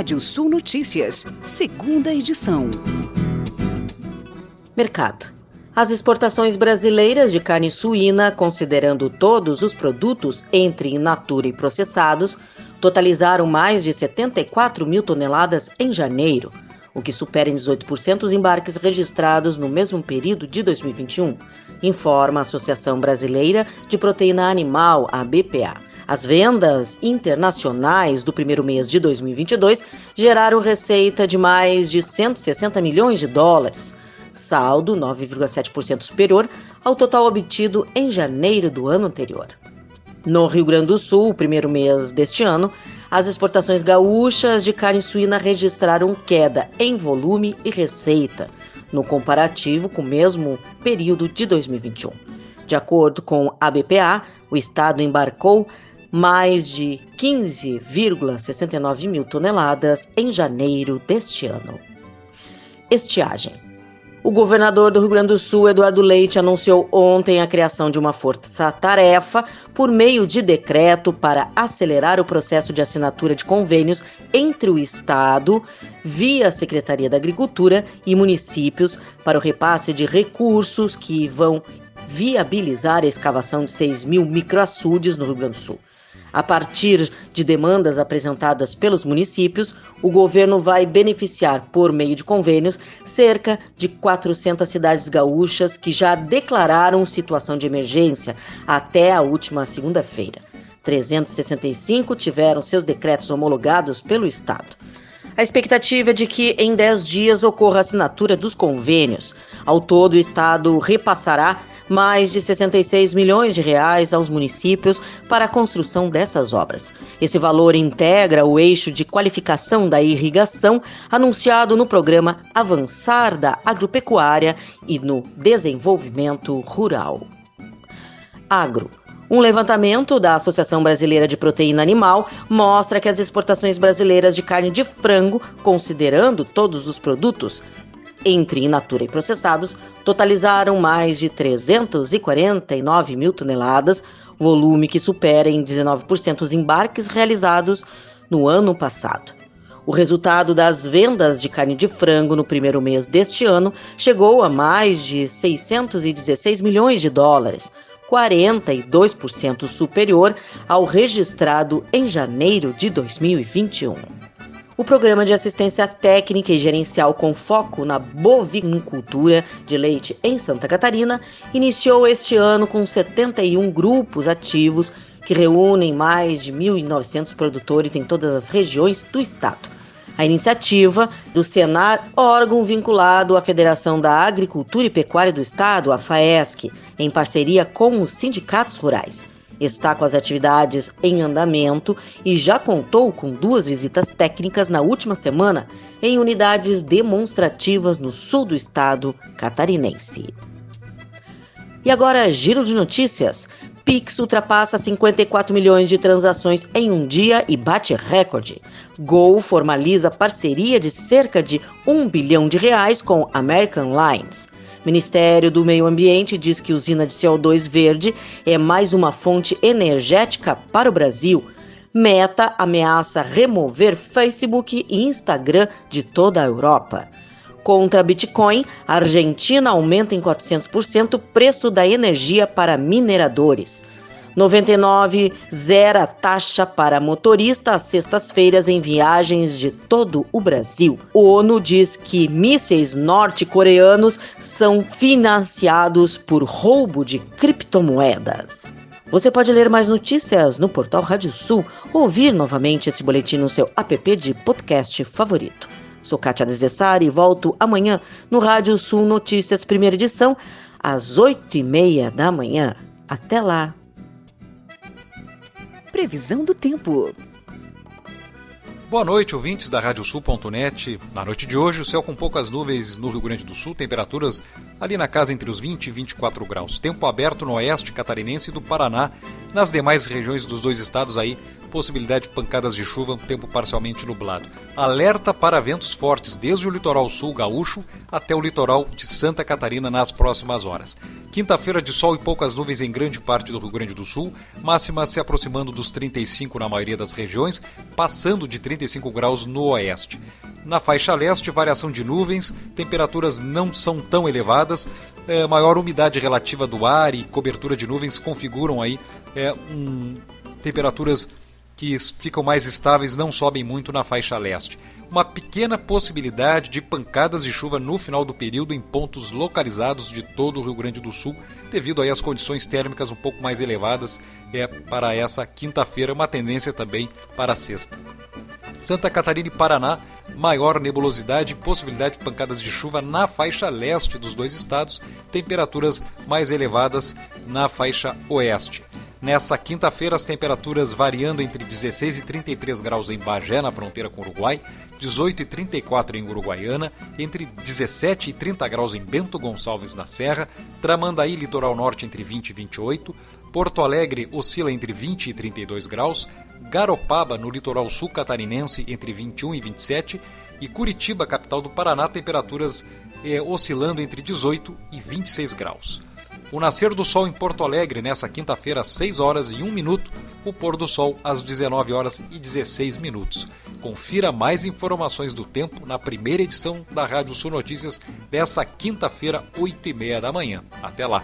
Rádio Sul Notícias, segunda edição. Mercado. As exportações brasileiras de carne suína, considerando todos os produtos entre in natura e processados, totalizaram mais de 74 mil toneladas em janeiro, o que supera em 18% os embarques registrados no mesmo período de 2021, informa a Associação Brasileira de Proteína Animal, a BPA. As vendas internacionais do primeiro mês de 2022 geraram receita de mais de 160 milhões de dólares, saldo 9,7% superior ao total obtido em janeiro do ano anterior. No Rio Grande do Sul, o primeiro mês deste ano, as exportações gaúchas de carne suína registraram queda em volume e receita, no comparativo com o mesmo período de 2021. De acordo com a BPA, o estado embarcou mais de 15,69 mil toneladas em janeiro deste ano. Estiagem. O governador do Rio Grande do Sul, Eduardo Leite, anunciou ontem a criação de uma força-tarefa por meio de decreto para acelerar o processo de assinatura de convênios entre o Estado, via Secretaria da Agricultura, e municípios para o repasse de recursos que vão viabilizar a escavação de 6 mil microaçudes no Rio Grande do Sul. A partir de demandas apresentadas pelos municípios, o governo vai beneficiar, por meio de convênios, cerca de 400 cidades gaúchas que já declararam situação de emergência até a última segunda-feira. 365 tiveram seus decretos homologados pelo Estado. A expectativa é de que em 10 dias ocorra a assinatura dos convênios. Ao todo, o Estado repassará mais de 66 milhões de reais aos municípios para a construção dessas obras. Esse valor integra o eixo de qualificação da irrigação anunciado no programa Avançar da Agropecuária e no Desenvolvimento Rural. Agro. Um levantamento da Associação Brasileira de Proteína Animal mostra que as exportações brasileiras de carne de frango, considerando todos os produtos, entre in natura e processados, totalizaram mais de 349 mil toneladas, volume que supera em 19% os embarques realizados no ano passado. O resultado das vendas de carne de frango no primeiro mês deste ano chegou a mais de 616 milhões de dólares, 42% superior ao registrado em janeiro de 2021 o Programa de Assistência Técnica e Gerencial com foco na bovinicultura de leite em Santa Catarina iniciou este ano com 71 grupos ativos que reúnem mais de 1.900 produtores em todas as regiões do estado. A iniciativa do Senar, órgão vinculado à Federação da Agricultura e Pecuária do Estado, a FAESC, em parceria com os sindicatos rurais está com as atividades em andamento e já contou com duas visitas técnicas na última semana em unidades demonstrativas no sul do estado catarinense. E agora, giro de notícias. Pix ultrapassa 54 milhões de transações em um dia e bate recorde. Gol formaliza parceria de cerca de 1 bilhão de reais com American Lines. Ministério do Meio Ambiente diz que usina de CO2 verde é mais uma fonte energética para o Brasil. Meta ameaça remover Facebook e Instagram de toda a Europa. Contra Bitcoin, a Argentina aumenta em 400% o preço da energia para mineradores. 99 zera taxa para motorista às sextas-feiras em viagens de todo o Brasil. O ONU diz que mísseis norte-coreanos são financiados por roubo de criptomoedas. Você pode ler mais notícias no portal Rádio Sul ou ouvir novamente esse boletim no seu app de podcast favorito. Sou Kátia Desessari e volto amanhã no Rádio Sul Notícias, primeira edição, às oito e meia da manhã. Até lá! Previsão do tempo. Boa noite, ouvintes da Radiosul.net. Na noite de hoje, o céu com poucas nuvens no Rio Grande do Sul, temperaturas ali na casa entre os 20 e 24 graus. Tempo aberto no oeste catarinense do Paraná Nas demais regiões dos dois estados aí, possibilidade de pancadas de chuva, tempo parcialmente nublado. Alerta para ventos fortes desde o litoral sul gaúcho até o litoral de Santa Catarina nas próximas horas. Quinta-feira de sol e poucas nuvens em grande parte do Rio Grande do Sul, máxima se aproximando dos 35 na maioria das regiões, passando de 35 graus no oeste. Na faixa leste, variação de nuvens, temperaturas não são tão elevadas, é, maior umidade relativa do ar e cobertura de nuvens configuram aí é, um, temperaturas que ficam mais estáveis não sobem muito na faixa leste. Uma pequena possibilidade de pancadas de chuva no final do período em pontos localizados de todo o Rio Grande do Sul, devido aí às condições térmicas um pouco mais elevadas é, para essa quinta-feira, uma tendência também para sexta. Santa Catarina e Paraná, maior nebulosidade e possibilidade de pancadas de chuva na faixa leste dos dois estados, temperaturas mais elevadas na faixa oeste. Nessa quinta-feira, as temperaturas variando entre 16 e 33 graus em Bagé, na fronteira com o Uruguai, 18 e 34 em Uruguaiana, entre 17 e 30 graus em Bento Gonçalves, na Serra, Tramandaí, litoral norte, entre 20 e 28, Porto Alegre oscila entre 20 e 32 graus, Garopaba, no litoral sul catarinense, entre 21 e 27, e Curitiba, capital do Paraná, temperaturas eh, oscilando entre 18 e 26 graus. O nascer do sol em Porto Alegre nessa quinta-feira às 6 horas e 1 minuto, o pôr do sol às 19 horas e 16 minutos. Confira mais informações do tempo na primeira edição da Rádio Sul Notícias dessa quinta-feira, 8 e meia da manhã. Até lá!